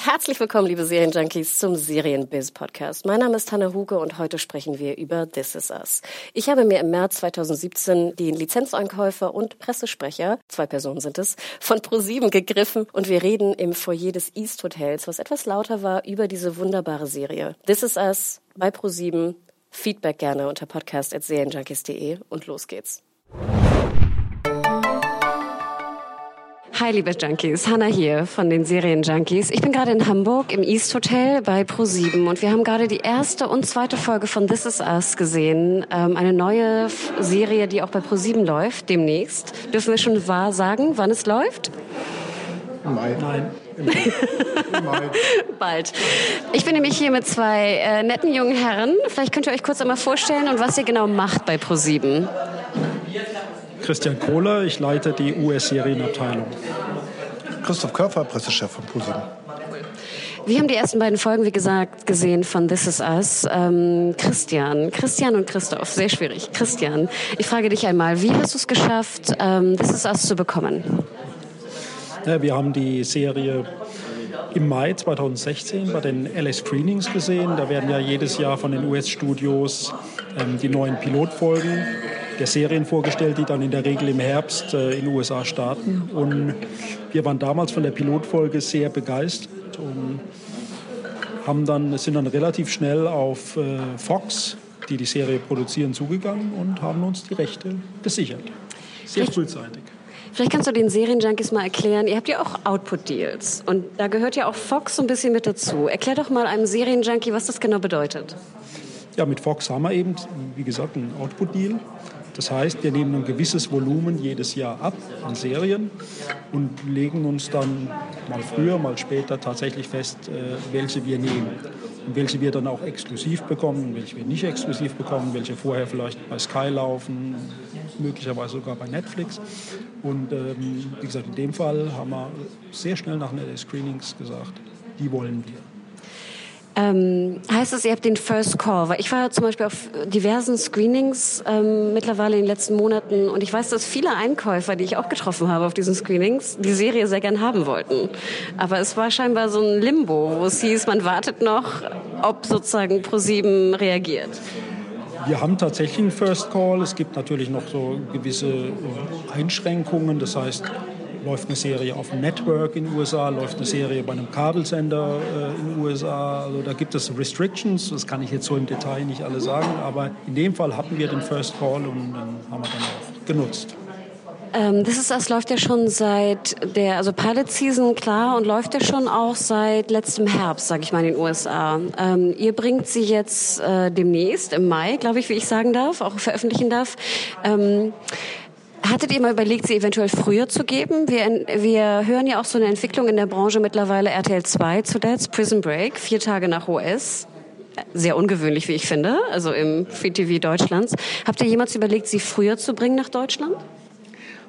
Herzlich willkommen, liebe Serienjunkies, zum Serienbiz Podcast. Mein Name ist Hanna Huge und heute sprechen wir über This Is Us. Ich habe mir im März 2017 den Lizenzeinkäufer und Pressesprecher, zwei Personen sind es, von ProSieben gegriffen und wir reden im Foyer des East Hotels, was etwas lauter war, über diese wunderbare Serie. This Is Us bei ProSieben. Feedback gerne unter podcast.serienjunkies.de und los geht's. Hi, liebe Junkies. Hanna hier von den Serienjunkies. Ich bin gerade in Hamburg im East Hotel bei Pro7 und wir haben gerade die erste und zweite Folge von This Is Us gesehen. Ähm, eine neue F Serie, die auch bei Pro7 läuft demnächst. Dürfen wir schon wahr sagen, wann es läuft? Im Mai. Nein. Im Mai. Bald. Ich bin nämlich hier mit zwei äh, netten jungen Herren. Vielleicht könnt ihr euch kurz einmal vorstellen und was ihr genau macht bei Pro7. Christian Kohler, ich leite die US-Serienabteilung. Christoph Körfer, Pressechef von ProSieben. Wir haben die ersten beiden Folgen, wie gesagt, gesehen von This Is Us. Ähm, Christian, Christian und Christoph, sehr schwierig. Christian, ich frage dich einmal, wie hast du es geschafft, ähm, This Is Us zu bekommen? Ja, wir haben die Serie im Mai 2016 bei den LA Screenings gesehen. Da werden ja jedes Jahr von den US-Studios ähm, die neuen Pilotfolgen der Serien vorgestellt, die dann in der Regel im Herbst äh, in den USA starten. Und wir waren damals von der Pilotfolge sehr begeistert und haben dann, sind dann relativ schnell auf äh, Fox, die die Serie produzieren, zugegangen und haben uns die Rechte gesichert. Sehr frühzeitig. Vielleicht kannst du den Serienjunkies mal erklären, ihr habt ja auch Output-Deals und da gehört ja auch Fox so ein bisschen mit dazu. Erklär doch mal einem Serienjunkie, was das genau bedeutet. Ja, mit Fox haben wir eben, wie gesagt, einen Output-Deal. Das heißt, wir nehmen ein gewisses Volumen jedes Jahr ab an Serien und legen uns dann mal früher, mal später tatsächlich fest, äh, welche wir nehmen. Und welche wir dann auch exklusiv bekommen, welche wir nicht exklusiv bekommen, welche vorher vielleicht bei Sky laufen, möglicherweise sogar bei Netflix. Und ähm, wie gesagt, in dem Fall haben wir sehr schnell nach den Screenings gesagt, die wollen wir. Ähm, heißt das, ihr habt den First Call? Weil ich war zum Beispiel auf diversen Screenings ähm, mittlerweile in den letzten Monaten und ich weiß, dass viele Einkäufer, die ich auch getroffen habe auf diesen Screenings, die Serie sehr gern haben wollten. Aber es war scheinbar so ein Limbo, wo es hieß, man wartet noch, ob sozusagen ProSieben reagiert. Wir haben tatsächlich einen First Call. Es gibt natürlich noch so gewisse äh, Einschränkungen. Das heißt, läuft eine Serie auf dem Network in den USA, läuft eine Serie bei einem Kabelsender äh, in den USA. Also da gibt es Restrictions. Das kann ich jetzt so im Detail nicht alle sagen. Aber in dem Fall hatten wir den First Call und dann haben wir dann auch genutzt. Ähm, das ist das läuft ja schon seit der also Pilot Season klar und läuft ja schon auch seit letztem Herbst, sage ich mal in den USA. Ähm, ihr bringt sie jetzt äh, demnächst im Mai, glaube ich, wie ich sagen darf, auch veröffentlichen darf. Ähm, Hattet ihr mal überlegt, sie eventuell früher zu geben? Wir, wir hören ja auch so eine Entwicklung in der Branche mittlerweile RTL 2 zuletzt, Prison Break, vier Tage nach US. Sehr ungewöhnlich, wie ich finde, also im Free TV Deutschlands. Habt ihr jemals überlegt, sie früher zu bringen nach Deutschland?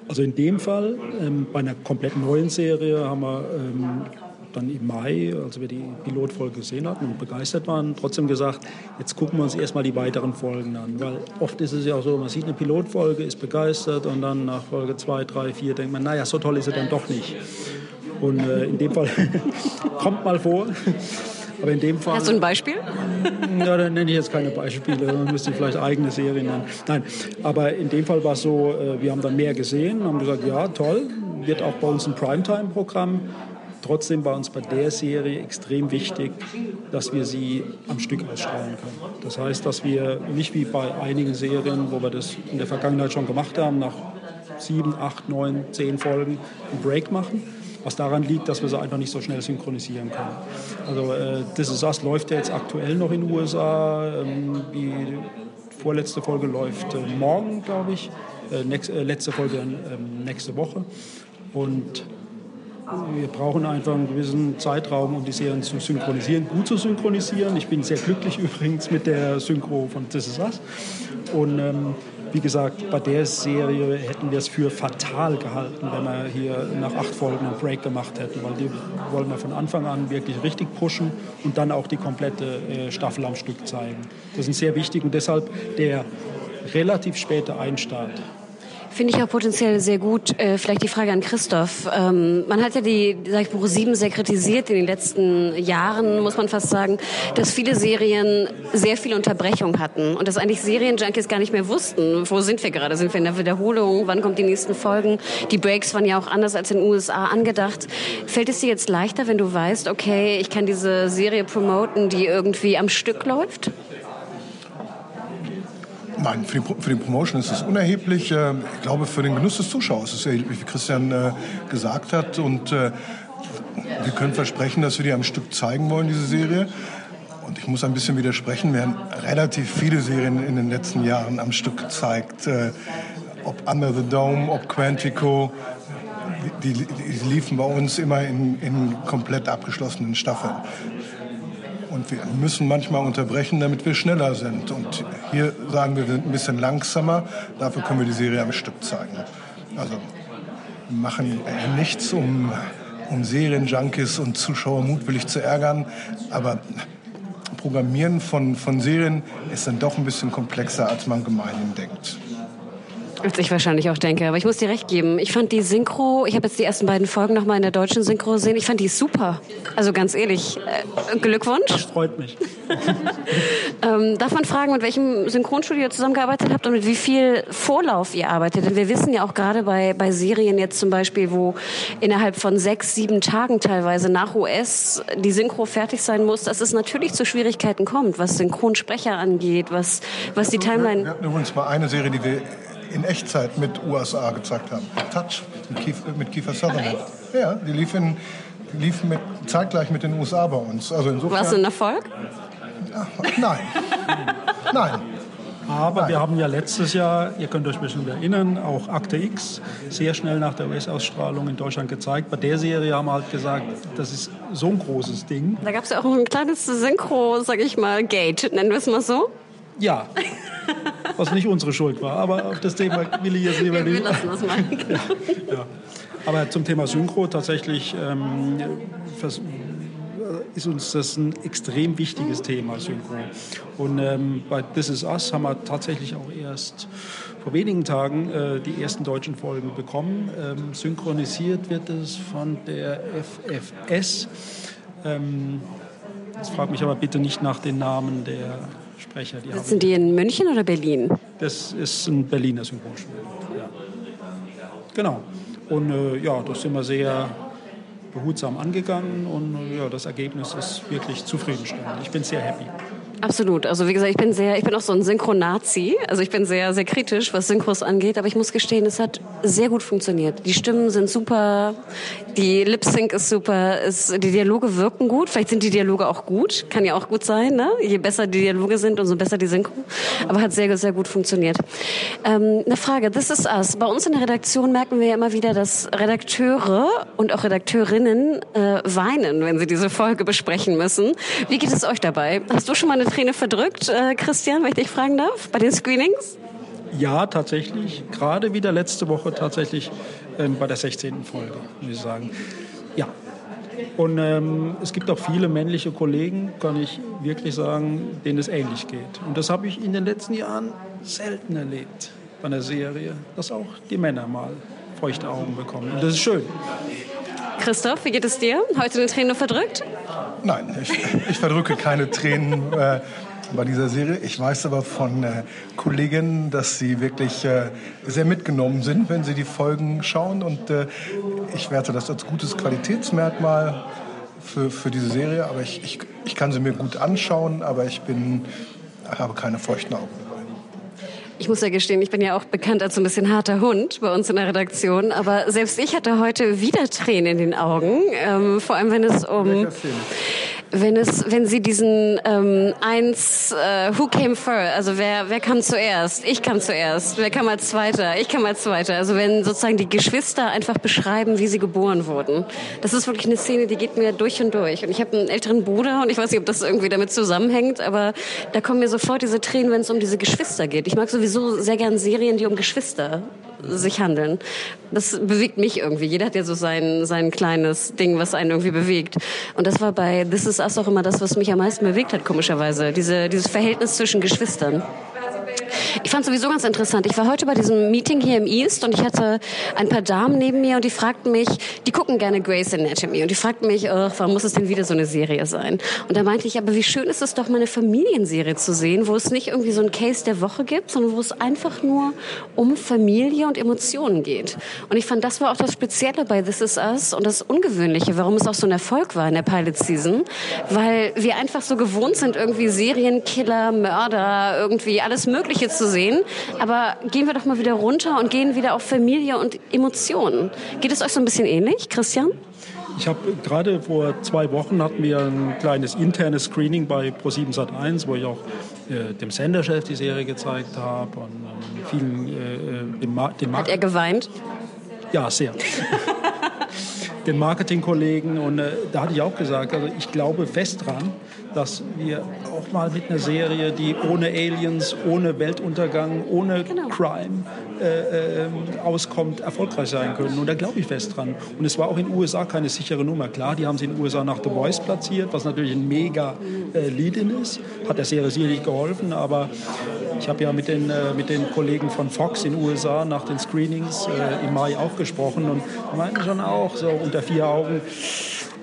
Also in dem Fall, ähm, bei einer komplett neuen Serie, haben wir ähm, dann im Mai, als wir die Pilotfolge gesehen hatten und begeistert waren, trotzdem gesagt, jetzt gucken wir uns erstmal die weiteren Folgen an. Weil oft ist es ja auch so, man sieht eine Pilotfolge, ist begeistert und dann nach Folge 2, 3, 4 denkt man, naja, so toll ist sie dann doch nicht. Und äh, in dem Fall kommt mal vor. Aber in dem Fall. Hast du ein Beispiel? Ja, dann nenne ich jetzt keine Beispiele, dann müsste ich vielleicht eigene Serien nennen. Nein, aber in dem Fall war es so, äh, wir haben dann mehr gesehen, haben gesagt, ja, toll, wird auch bei uns ein Primetime-Programm. Trotzdem war uns bei der Serie extrem wichtig, dass wir sie am Stück ausstrahlen können. Das heißt, dass wir nicht wie bei einigen Serien, wo wir das in der Vergangenheit schon gemacht haben, nach sieben, acht, neun, zehn Folgen einen Break machen, was daran liegt, dass wir sie einfach nicht so schnell synchronisieren können. Also äh, This Is Us läuft ja jetzt aktuell noch in den USA. Ähm, die vorletzte Folge läuft äh, morgen, glaube ich. Äh, nächst, äh, letzte Folge ähm, nächste Woche. Und wir brauchen einfach einen gewissen Zeitraum, um die Serien zu synchronisieren, gut zu synchronisieren. Ich bin sehr glücklich übrigens mit der Synchro von This Is Us. Und ähm, wie gesagt, bei der Serie hätten wir es für fatal gehalten, wenn wir hier nach acht Folgen einen Break gemacht hätten, weil die wollen wir von Anfang an wirklich richtig pushen und dann auch die komplette äh, Staffel am Stück zeigen. Das ist sehr wichtig und deshalb der relativ späte Einstart Finde ich auch potenziell sehr gut. Äh, vielleicht die Frage an Christoph. Ähm, man hat ja die, sag ich, Pro 7 sehr kritisiert in den letzten Jahren, muss man fast sagen, dass viele Serien sehr viel Unterbrechung hatten und dass eigentlich Serienjunkies gar nicht mehr wussten, wo sind wir gerade? Sind wir in der Wiederholung? Wann kommen die nächsten Folgen? Die Breaks waren ja auch anders als in den USA angedacht. Fällt es dir jetzt leichter, wenn du weißt, okay, ich kann diese Serie promoten, die irgendwie am Stück läuft? Nein, für die, für die Promotion ist es unerheblich. Ähm, ich glaube, für den Genuss des Zuschauers ist es erheblich, wie Christian äh, gesagt hat. Und äh, wir können versprechen, dass wir die am Stück zeigen wollen, diese Serie. Und ich muss ein bisschen widersprechen. Wir haben relativ viele Serien in den letzten Jahren am Stück gezeigt. Äh, ob Under the Dome, ob Quantico. Die, die, die liefen bei uns immer in, in komplett abgeschlossenen Staffeln. Und wir müssen manchmal unterbrechen, damit wir schneller sind. Und hier sagen wir, wir sind ein bisschen langsamer. Dafür können wir die Serie am Stück zeigen. Also wir machen nichts, um, um Serienjunkies und Zuschauer mutwillig zu ärgern. Aber Programmieren von, von Serien ist dann doch ein bisschen komplexer, als man gemeinhin denkt. Als ich wahrscheinlich auch denke. Aber ich muss dir recht geben. Ich fand die Synchro, ich habe jetzt die ersten beiden Folgen nochmal in der deutschen Synchro gesehen. Ich fand die super. Also ganz ehrlich. Äh, Glückwunsch. Das freut mich. ähm, darf man fragen, mit welchem Synchronstudio ihr zusammengearbeitet habt und mit wie viel Vorlauf ihr arbeitet? Denn wir wissen ja auch gerade bei, bei Serien jetzt zum Beispiel, wo innerhalb von sechs, sieben Tagen teilweise nach US die Synchro fertig sein muss, dass es natürlich zu Schwierigkeiten kommt, was Synchronsprecher angeht, was, was die Timeline... Wir hatten übrigens mal eine Serie, die wir in Echtzeit mit USA gezeigt haben. Touch mit Kiefer, mit Kiefer Sutherland. Ja, die lief, in, die lief mit, zeitgleich mit den USA bei uns. Also insofern, War es ein Erfolg? Ja, nein. nein. Aber Nein. wir haben ja letztes Jahr, ihr könnt euch bestimmt erinnern, auch Akte X sehr schnell nach der US-Ausstrahlung in Deutschland gezeigt. Bei der Serie haben wir halt gesagt, das ist so ein großes Ding. Da gab es ja auch ein kleines Synchro, sag ich mal, Gate, nennen wir es mal so. Ja, was nicht unsere Schuld war. Aber auf das Thema will ich jetzt lieber nicht. Ja, ja. Aber zum Thema Synchro tatsächlich ähm, ist uns das ein extrem wichtiges Thema, Synchro. Und ähm, bei This Is Us haben wir tatsächlich auch erst vor wenigen Tagen äh, die ersten deutschen Folgen bekommen. Ähm, synchronisiert wird es von der FFS. Ähm, jetzt fragt mich aber bitte nicht nach den Namen der Sprecher. Die Sitzen die in München oder Berlin? Das ist ein Berliner Synchronstudio. Ja. Genau. Und äh, ja, das sind wir sehr behutsam angegangen und äh, ja, das Ergebnis ist wirklich zufriedenstellend. Ich bin sehr happy. Absolut. Also wie gesagt, ich bin sehr, ich bin auch so ein Synchronazi. Also ich bin sehr, sehr kritisch, was Synchros angeht. Aber ich muss gestehen, es hat sehr gut funktioniert. Die Stimmen sind super, die Lip Sync ist super, es, die Dialoge wirken gut. Vielleicht sind die Dialoge auch gut, kann ja auch gut sein. Ne? Je besser die Dialoge sind, umso besser die Synchro. Aber hat sehr, sehr gut funktioniert. Ähm, eine Frage: This is us. Bei uns in der Redaktion merken wir ja immer wieder, dass Redakteure und auch Redakteurinnen äh, weinen, wenn sie diese Folge besprechen müssen. Wie geht es euch dabei? Hast du schon mal eine Träne verdrückt, äh, Christian, wenn ich dich fragen darf, bei den Screenings? Ja, tatsächlich. Gerade wieder letzte Woche tatsächlich ähm, bei der 16. Folge, muss ich sagen. Ja. Und ähm, es gibt auch viele männliche Kollegen, kann ich wirklich sagen, denen es ähnlich geht. Und das habe ich in den letzten Jahren selten erlebt bei einer Serie, dass auch die Männer mal feuchte Augen bekommen. Und das ist schön. Christoph, wie geht es dir? Heute eine Träne verdrückt? Nein, ich, ich verdrücke keine Tränen äh, bei dieser Serie. Ich weiß aber von äh, Kolleginnen, dass sie wirklich äh, sehr mitgenommen sind, wenn sie die Folgen schauen. Und äh, ich werte das als gutes Qualitätsmerkmal für, für diese Serie. Aber ich, ich, ich kann sie mir gut anschauen, aber ich bin, habe keine feuchten Augen. Ich muss ja gestehen, ich bin ja auch bekannt als ein bisschen harter Hund bei uns in der Redaktion, aber selbst ich hatte heute wieder Tränen in den Augen, ähm, vor allem wenn es um wenn es, wenn Sie diesen ähm, eins, äh, who came first, also wer, wer kam zuerst? Ich kam zuerst. Wer kam als Zweiter? Ich kam als Zweiter. Also wenn sozusagen die Geschwister einfach beschreiben, wie sie geboren wurden. Das ist wirklich eine Szene, die geht mir durch und durch. Und ich habe einen älteren Bruder und ich weiß nicht, ob das irgendwie damit zusammenhängt, aber da kommen mir sofort diese Tränen, wenn es um diese Geschwister geht. Ich mag sowieso sehr gern Serien, die um Geschwister sich handeln. Das bewegt mich irgendwie. Jeder hat ja so sein, sein kleines Ding, was einen irgendwie bewegt. Und das war bei This Is Us auch immer das, was mich am meisten bewegt hat, komischerweise. Diese, dieses Verhältnis zwischen Geschwistern. Ich fand sowieso ganz interessant. Ich war heute bei diesem Meeting hier im East und ich hatte ein paar Damen neben mir und die fragten mich, die gucken gerne Grey's Anatomy und die fragten mich, oh, warum muss es denn wieder so eine Serie sein? Und da meinte ich, aber wie schön ist es doch mal eine Familienserie zu sehen, wo es nicht irgendwie so ein Case der Woche gibt, sondern wo es einfach nur um Familie und Emotionen geht. Und ich fand, das war auch das Spezielle bei This Is Us und das Ungewöhnliche, warum es auch so ein Erfolg war in der Pilot Season, weil wir einfach so gewohnt sind, irgendwie Serienkiller, Mörder, irgendwie alles Mögliche zu sehen. Aber gehen wir doch mal wieder runter und gehen wieder auf Familie und Emotionen. Geht es euch so ein bisschen ähnlich, Christian? Ich habe gerade vor zwei Wochen hatten wir ein kleines internes Screening bei Pro7 Sat1, wo ich auch äh, dem Senderchef die Serie gezeigt habe und ähm, vielen äh, dem, Ma dem Hat er geweint? Ja, sehr. Den Marketingkollegen und äh, da hatte ich auch gesagt, also ich glaube fest dran, dass wir auch mal mit einer Serie, die ohne Aliens, ohne Weltuntergang, ohne genau. Crime äh, äh, auskommt, erfolgreich sein können. Und da glaube ich fest dran. Und es war auch in den USA keine sichere Nummer. Klar, die haben sie in den USA nach The Voice platziert, was natürlich ein mega äh, Lead-In ist. Hat der Serie sicherlich geholfen, aber ich habe ja mit den, äh, mit den Kollegen von Fox in den USA nach den Screenings äh, im Mai auch gesprochen und meinten schon auch so unter vier Augen,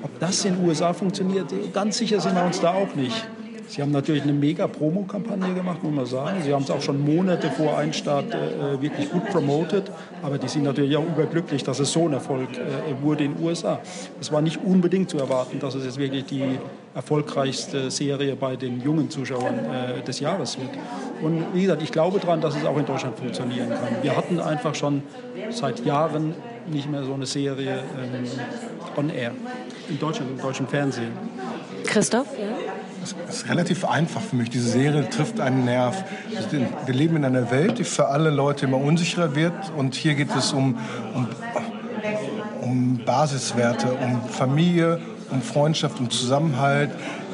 ob das in den USA funktioniert, ganz sicher sind wir uns da auch nicht. Sie haben natürlich eine mega Promo-Kampagne gemacht, muss man sagen. Sie haben es auch schon Monate vor Einstart äh, wirklich gut promotet. Aber die sind natürlich auch überglücklich, dass es so ein Erfolg äh, wurde in den USA. Es war nicht unbedingt zu erwarten, dass es jetzt wirklich die erfolgreichste Serie bei den jungen Zuschauern äh, des Jahres wird. Und wie gesagt, ich glaube daran, dass es auch in Deutschland funktionieren kann. Wir hatten einfach schon seit Jahren nicht mehr so eine Serie ähm, on air in Deutschland, im deutschen Fernsehen. Christoph? Ja? Es ist relativ einfach für mich. Diese Serie trifft einen Nerv. Wir leben in einer Welt, die für alle Leute immer unsicherer wird. Und hier geht es um, um, um Basiswerte, um Familie, um Freundschaft, um Zusammenhalt,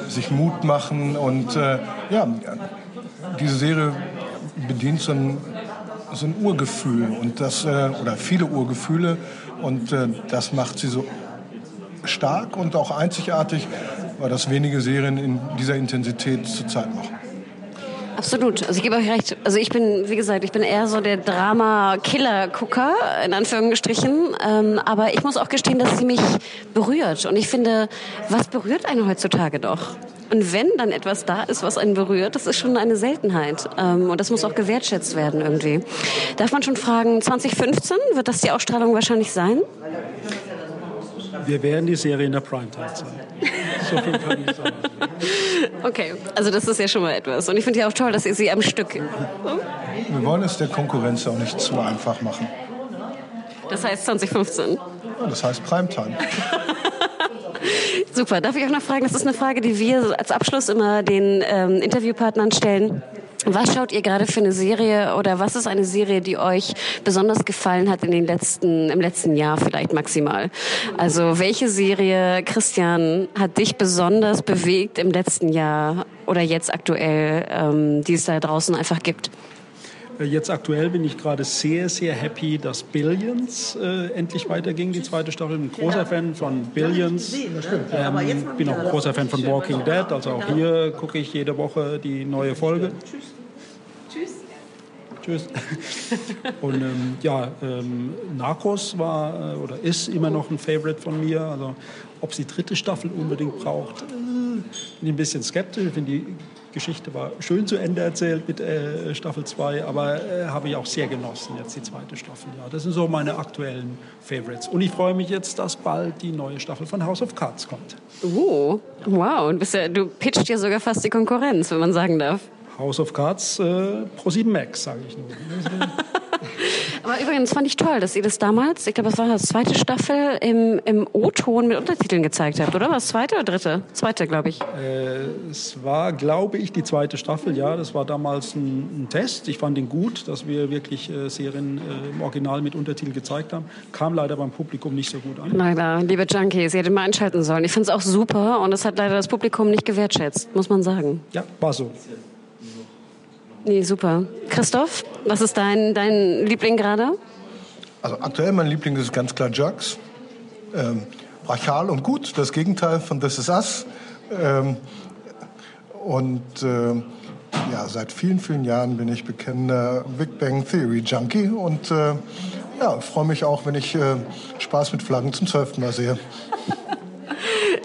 sich Mut machen. Und äh, ja, diese Serie bedient so ein, so ein Urgefühl und das, äh, oder viele Urgefühle. Und äh, das macht sie so stark und auch einzigartig, weil das wenige Serien in dieser Intensität zurzeit machen. Absolut. Also ich gebe euch recht. Also ich bin, wie gesagt, ich bin eher so der Drama-Killer-Gucker, in Anführungsstrichen. Ähm, aber ich muss auch gestehen, dass sie mich berührt. Und ich finde, was berührt einen heutzutage doch? Und wenn dann etwas da ist, was einen berührt, das ist schon eine Seltenheit. Ähm, und das muss auch gewertschätzt werden irgendwie. Darf man schon fragen, 2015 wird das die Ausstrahlung wahrscheinlich sein? Wir werden die Serie in der Primetime zeigen. So viel kann ich sagen. Okay, also das ist ja schon mal etwas. Und ich finde ja auch toll, dass ihr sie am Stück. Wir wollen es der Konkurrenz auch nicht zu einfach machen. Das heißt 2015. Das heißt Primetime. Super. Darf ich auch noch fragen? Das ist eine Frage, die wir als Abschluss immer den ähm, Interviewpartnern stellen. Was schaut ihr gerade für eine Serie oder was ist eine Serie, die euch besonders gefallen hat in den letzten, im letzten Jahr vielleicht maximal? Also welche Serie, Christian, hat dich besonders bewegt im letzten Jahr oder jetzt aktuell, ähm, die es da draußen einfach gibt? Äh, jetzt aktuell bin ich gerade sehr, sehr happy, dass Billions äh, endlich weiterging, die zweite Staffel. Ein großer Fan von Billions. Ähm, bin auch ein großer Fan von Walking Dead. Also auch hier gucke ich jede Woche die neue Folge. Tschüss. Tschüss. Und ähm, ja, ähm, Narcos war äh, oder ist immer noch ein Favorite von mir. Also ob sie dritte Staffel unbedingt braucht, äh, bin ich ein bisschen skeptisch. Ich finde die Geschichte war schön zu Ende erzählt mit äh, Staffel 2, aber äh, habe ich auch sehr genossen, jetzt die zweite Staffel. Ja, das sind so meine aktuellen Favorites. Und ich freue mich jetzt, dass bald die neue Staffel von House of Cards kommt. Oh, wow. Und bist ja, du pitcht ja sogar fast die Konkurrenz, wenn man sagen darf. House of Cards äh, Pro 7 Max, sage ich nur. Aber übrigens fand ich toll, dass ihr das damals, ich glaube, es war das zweite Staffel, im, im O-Ton mit Untertiteln gezeigt habt, oder? War es zweite oder dritte? Zweite, glaube ich. Äh, es war, glaube ich, die zweite Staffel, ja. Das war damals ein, ein Test. Ich fand ihn gut, dass wir wirklich äh, Serien äh, im Original mit Untertiteln gezeigt haben. Kam leider beim Publikum nicht so gut an. Leider, liebe Junkies, ihr hättet mal einschalten sollen. Ich finde es auch super und es hat leider das Publikum nicht gewertschätzt, muss man sagen. Ja, war so. Nee, super. Christoph, was ist dein, dein Liebling gerade? Also aktuell mein Liebling ist ganz klar Jugs. Ähm, brachial und gut, das Gegenteil von This Is Us. Ähm, und äh, ja, seit vielen, vielen Jahren bin ich bekennender Big Bang Theory Junkie und äh, ja, freue mich auch, wenn ich äh, Spaß mit Flaggen zum zwölften Mal sehe.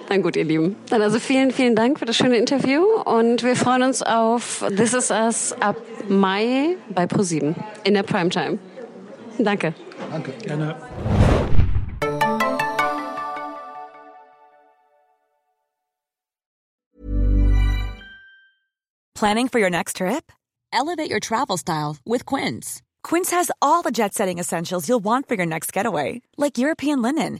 Na gut, ihr Lieben. Dann also vielen, vielen Dank für das schöne Interview und wir freuen uns auf This Is Us ab Mai bei ProSieben in der Primetime. Danke. Danke. Gerne. Planning for your next trip? Elevate your travel style with Quince. Quince has all the jet setting essentials you'll want for your next getaway, like European linen,